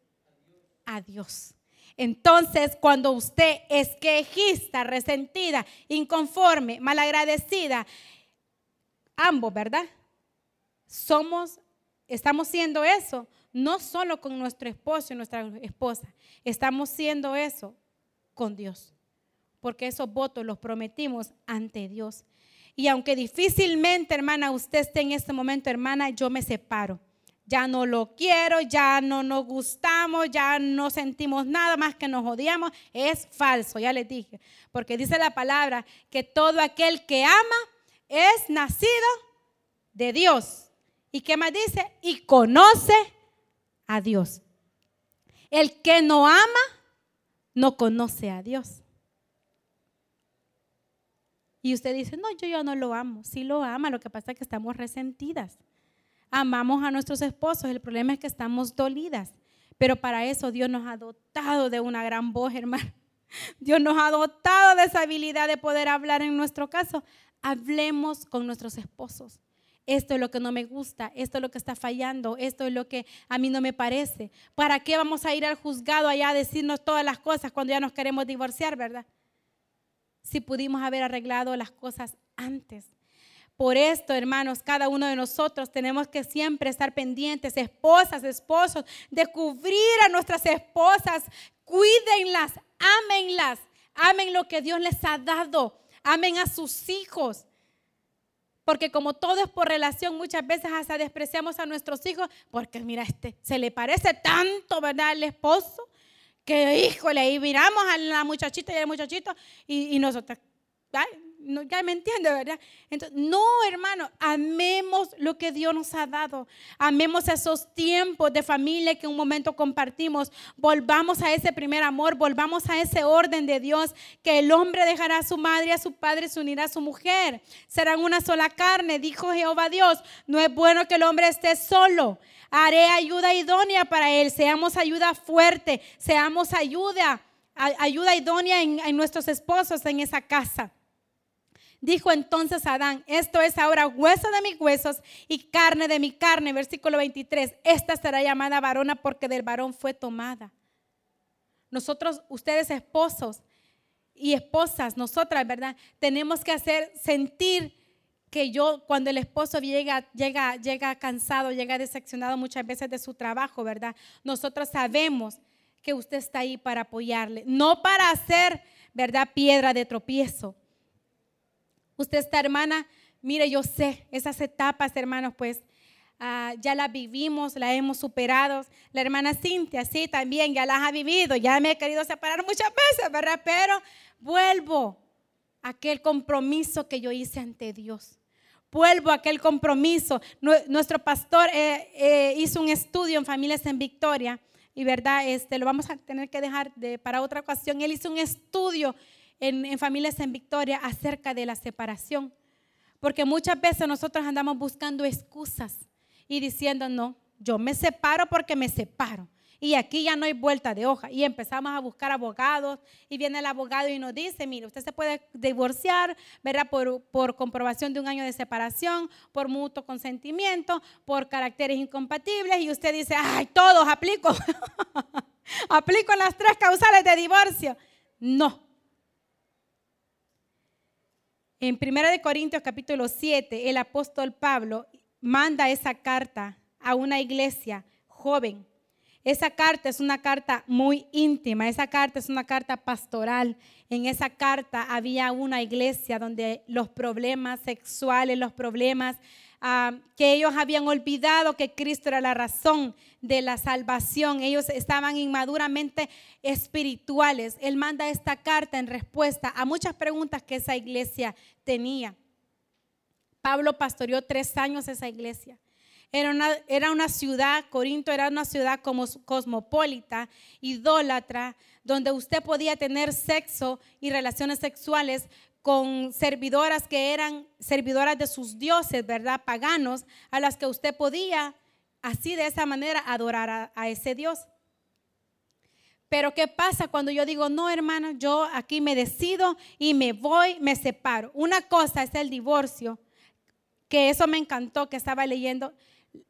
A Dios. Entonces, cuando usted es quejista, resentida, inconforme, malagradecida, ambos, ¿verdad? Somos, estamos siendo eso, no solo con nuestro esposo y nuestra esposa, estamos siendo eso con Dios porque esos votos los prometimos ante Dios. Y aunque difícilmente, hermana, usted esté en este momento, hermana, yo me separo. Ya no lo quiero, ya no nos gustamos, ya no sentimos nada más que nos odiamos. Es falso, ya les dije. Porque dice la palabra que todo aquel que ama es nacido de Dios. ¿Y qué más dice? Y conoce a Dios. El que no ama, no conoce a Dios. Y usted dice, no, yo ya no lo amo. Sí lo ama, lo que pasa es que estamos resentidas. Amamos a nuestros esposos, el problema es que estamos dolidas. Pero para eso Dios nos ha dotado de una gran voz, hermano. [LAUGHS] Dios nos ha dotado de esa habilidad de poder hablar en nuestro caso. Hablemos con nuestros esposos. Esto es lo que no me gusta, esto es lo que está fallando, esto es lo que a mí no me parece. ¿Para qué vamos a ir al juzgado allá a decirnos todas las cosas cuando ya nos queremos divorciar, verdad? Si pudimos haber arreglado las cosas antes. Por esto, hermanos, cada uno de nosotros tenemos que siempre estar pendientes, esposas, esposos, de cubrir a nuestras esposas, cuídenlas, ámenlas, amen lo que Dios les ha dado, amen a sus hijos. Porque como todo es por relación, muchas veces hasta despreciamos a nuestros hijos, porque mira, este se le parece tanto, ¿verdad? Al esposo que híjole, ahí miramos a la muchachita y al muchachito y, y nosotros, no, ya me entiende, ¿verdad? Entonces, no, hermano, amemos lo que Dios nos ha dado. Amemos esos tiempos de familia que un momento compartimos. Volvamos a ese primer amor, volvamos a ese orden de Dios, que el hombre dejará a su madre a su padre, se unirá a su mujer. Serán una sola carne, dijo Jehová Dios. No es bueno que el hombre esté solo. Haré ayuda idónea para él. Seamos ayuda fuerte, seamos ayuda, ayuda idónea en, en nuestros esposos en esa casa. Dijo entonces Adán, esto es ahora hueso de mis huesos y carne de mi carne. Versículo 23, esta será llamada varona porque del varón fue tomada. Nosotros, ustedes esposos y esposas, nosotras, ¿verdad? Tenemos que hacer sentir que yo, cuando el esposo llega, llega, llega cansado, llega decepcionado muchas veces de su trabajo, ¿verdad? Nosotros sabemos que usted está ahí para apoyarle, no para hacer, ¿verdad? Piedra de tropiezo. Usted está, hermana, mire, yo sé, esas etapas, hermanos, pues Ah, ya las vivimos, las hemos superado. La hermana Cintia, sí, también ya las ha vivido, ya me he querido separar muchas veces, ¿verdad? Pero vuelvo a aquel compromiso que yo hice ante Dios. Vuelvo a aquel compromiso. Nuestro pastor eh, eh, hizo un estudio en Familias en Victoria y verdad, este, lo vamos a tener que dejar de, para otra ocasión. Él hizo un estudio en, Familias en Victoria acerca de la separación. Porque muchas veces nosotros andamos buscando excusas y diciendo, no, yo me separo porque me separo. Y aquí ya no hay vuelta de hoja. Y empezamos a buscar abogados y viene el abogado y nos dice, mire, usted se puede divorciar, ¿verdad? Por, por comprobación de un año de separación, por mutuo consentimiento, por caracteres incompatibles. Y usted dice, ay, todos aplico. [LAUGHS] aplico las tres causales de divorcio. No. En 1 Corintios capítulo 7, el apóstol Pablo manda esa carta a una iglesia joven. Esa carta es una carta muy íntima, esa carta es una carta pastoral. En esa carta había una iglesia donde los problemas sexuales, los problemas ah, que ellos habían olvidado que Cristo era la razón de la salvación, ellos estaban inmaduramente espirituales. Él manda esta carta en respuesta a muchas preguntas que esa iglesia tenía. Pablo pastoreó tres años esa iglesia. Era una, era una ciudad, Corinto era una ciudad como cosmopolita, idólatra, donde usted podía tener sexo y relaciones sexuales con servidoras que eran servidoras de sus dioses, ¿verdad? Paganos, a las que usted podía así de esa manera adorar a, ese Dios. Pero ¿qué pasa cuando yo digo, no, hermano, yo aquí me decido y me voy, me separo? Una cosa es el divorcio que eso me encantó que estaba leyendo.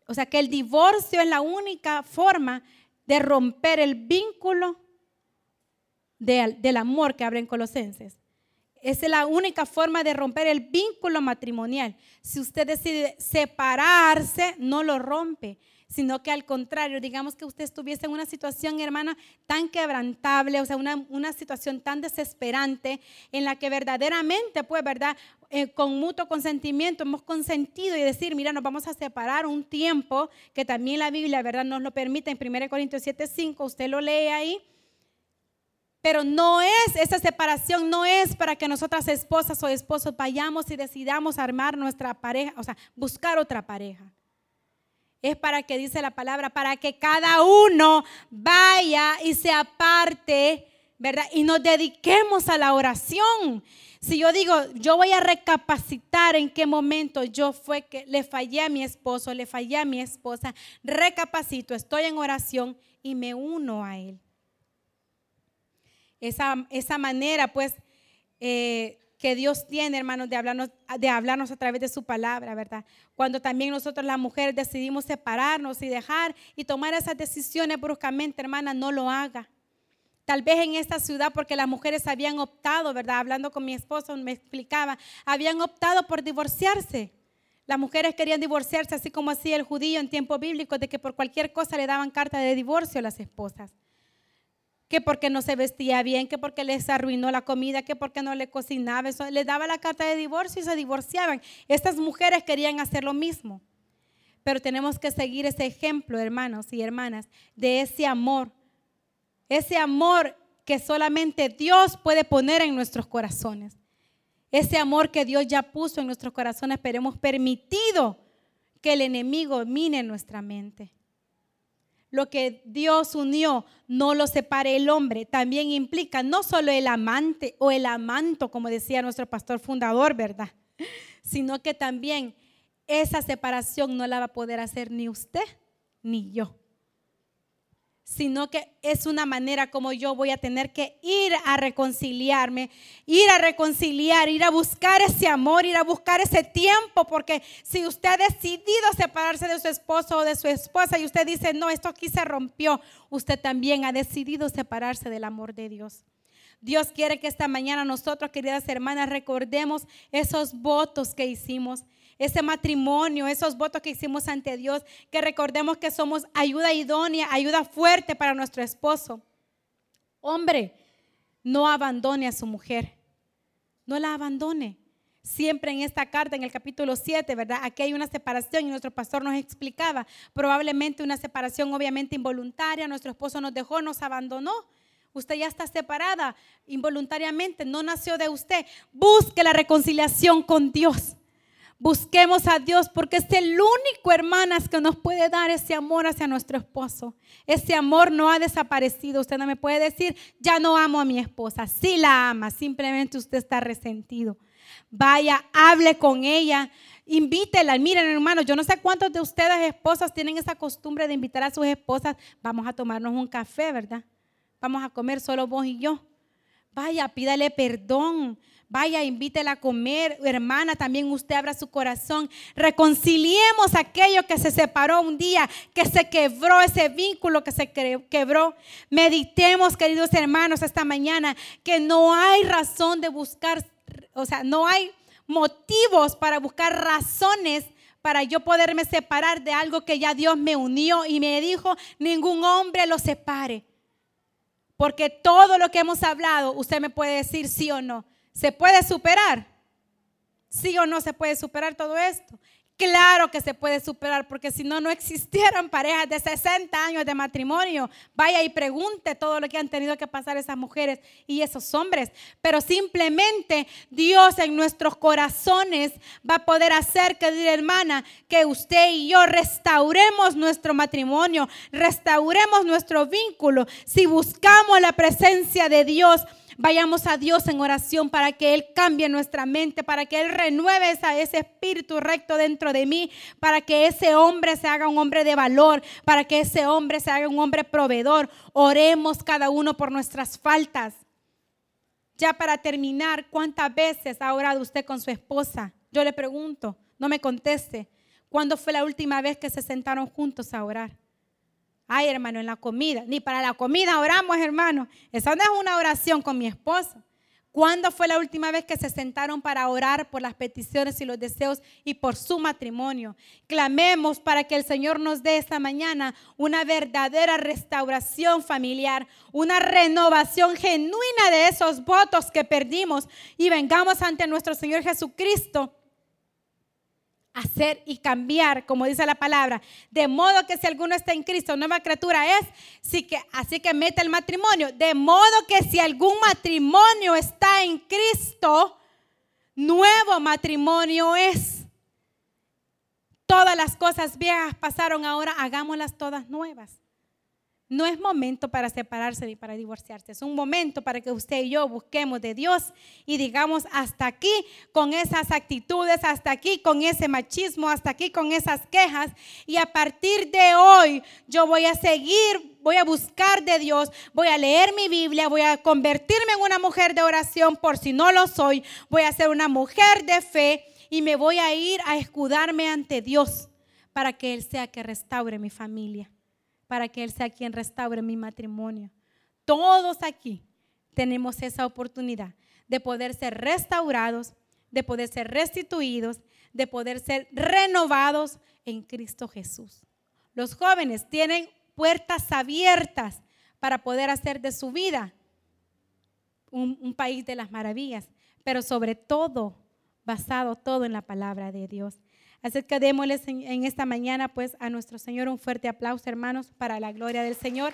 O sea, que el divorcio es la única forma de romper el vínculo del amor que habla en Colosenses. Esa es la única forma de romper el vínculo matrimonial. Si usted decide separarse, no lo rompe sino que al contrario, digamos que usted estuviese en una situación, hermana, tan quebrantable, o sea, una, una situación tan desesperante en la que verdaderamente, pues, ¿verdad? Eh, con mutuo consentimiento hemos consentido y decir, mira, nos vamos a separar un tiempo, que también la Biblia, ¿verdad? Nos lo permite en 1 Corintios 7, 5, usted lo lee ahí. Pero no es, esa separación no es para que nosotras esposas o esposos vayamos y decidamos armar nuestra pareja, o sea, buscar otra pareja es para que dice la palabra, para que cada uno vaya y se aparte, ¿verdad? Y nos dediquemos a la oración. Si yo digo, yo voy a recapacitar en qué momento yo fue que le fallé a mi esposo, le fallé a mi esposa, recapacito, estoy en oración y me uno a él. Esa, esa manera, pues, eh, que Dios tiene, hermanos, de hablarnos, de hablarnos a través de su palabra, ¿verdad? Cuando también nosotros las mujeres decidimos separarnos y dejar y tomar esas decisiones bruscamente, hermana, no lo haga. Tal vez en esta ciudad, porque las mujeres habían optado, ¿verdad? Hablando con mi esposo, me explicaba, habían optado por divorciarse. Las mujeres querían divorciarse, así como hacía el judío en tiempo bíblico, de que por cualquier cosa le daban carta de divorcio a las esposas que porque no se vestía bien, que porque les arruinó la comida, que porque no le cocinaba, eso, le daba la carta de divorcio y se divorciaban. Estas mujeres querían hacer lo mismo. Pero tenemos que seguir ese ejemplo, hermanos y hermanas, de ese amor. Ese amor que solamente Dios puede poner en nuestros corazones. Ese amor que Dios ya puso en nuestros corazones, pero hemos permitido que el enemigo mine nuestra mente. Lo que Dios unió, no lo separe el hombre. También implica no solo el amante o el amanto, como decía nuestro pastor fundador, ¿verdad? [LAUGHS] Sino que también esa separación no la va a poder hacer ni usted ni yo. Sino que es una manera como yo voy a tener que ir a reconciliarme, ir a reconciliar, ir a buscar ese amor, ir a buscar ese tiempo, porque si usted ha decidido separarse de su esposo o de su esposa y usted dice, no, esto aquí se rompió, usted también ha decidido separarse del amor de Dios. Dios quiere que esta mañana nosotros, queridas hermanas, recordemos esos votos que hicimos ese matrimonio, esos votos que hicimos ante Dios, que recordemos que somos ayuda idónea, ayuda fuerte para nuestro esposo. Hombre, no abandone a su mujer, no la abandone. Siempre en esta carta, en el capítulo 7, ¿verdad? Aquí hay una separación y nuestro pastor nos explicaba, probablemente una separación obviamente involuntaria, nuestro esposo nos dejó, nos abandonó. Usted ya está separada involuntariamente, no nació de usted. Busque la reconciliación con Dios. Busquemos a Dios porque es el único, hermanas, que nos puede dar ese amor hacia nuestro esposo. Ese amor no ha desaparecido. Usted no me puede decir, ya no amo a mi esposa. Sí la ama, simplemente usted está resentido. Vaya, hable con ella, invítela. Miren, hermanos, yo no sé cuántos de ustedes, esposas, tienen esa costumbre de invitar a sus esposas. Vamos a tomarnos un café, ¿verdad? Vamos a comer solo vos y yo. Vaya, pídale perdón. Vaya, invítela a comer, hermana, también usted abra su corazón. Reconciliemos aquello que se separó un día, que se quebró ese vínculo que se quebró. Meditemos, queridos hermanos, esta mañana que no hay razón de buscar, o sea, no hay motivos para buscar razones para yo poderme separar de algo que ya Dios me unió y me dijo, ningún hombre lo separe. Porque todo lo que hemos hablado, usted me puede decir sí o no. ¿Se puede superar? ¿Sí o no se puede superar todo esto? Claro que se puede superar, porque si no, no existieran parejas de 60 años de matrimonio. Vaya y pregunte todo lo que han tenido que pasar esas mujeres y esos hombres. Pero simplemente Dios en nuestros corazones va a poder hacer, que hermana, que usted y yo restauremos nuestro matrimonio, restauremos nuestro vínculo. Si buscamos la presencia de Dios, Vayamos a Dios en oración para que Él cambie nuestra mente, para que Él renueve ese espíritu recto dentro de mí, para que ese hombre se haga un hombre de valor, para que ese hombre se haga un hombre proveedor. Oremos cada uno por nuestras faltas. Ya para terminar, ¿cuántas veces ha orado usted con su esposa? Yo le pregunto, no me conteste. ¿Cuándo fue la última vez que se sentaron juntos a orar? Ay, hermano, en la comida. Ni para la comida oramos, hermano. Esa no es una oración con mi esposo. ¿Cuándo fue la última vez que se sentaron para orar por las peticiones y los deseos y por su matrimonio? Clamemos para que el Señor nos dé esta mañana una verdadera restauración familiar, una renovación genuina de esos votos que perdimos y vengamos ante nuestro Señor Jesucristo hacer y cambiar, como dice la palabra. De modo que si alguno está en Cristo, nueva criatura es, así que, así que mete el matrimonio. De modo que si algún matrimonio está en Cristo, nuevo matrimonio es. Todas las cosas viejas pasaron, ahora hagámoslas todas nuevas. No es momento para separarse ni para divorciarse. Es un momento para que usted y yo busquemos de Dios y digamos hasta aquí con esas actitudes, hasta aquí con ese machismo, hasta aquí con esas quejas. Y a partir de hoy yo voy a seguir, voy a buscar de Dios, voy a leer mi Biblia, voy a convertirme en una mujer de oración por si no lo soy. Voy a ser una mujer de fe y me voy a ir a escudarme ante Dios para que Él sea que restaure mi familia para que Él sea quien restaure mi matrimonio. Todos aquí tenemos esa oportunidad de poder ser restaurados, de poder ser restituidos, de poder ser renovados en Cristo Jesús. Los jóvenes tienen puertas abiertas para poder hacer de su vida un, país de las maravillas, pero sobre todo basado todo en la palabra de Dios. Así que démosles en, esta mañana pues a nuestro Señor un fuerte aplauso, hermanos, para la gloria del Señor.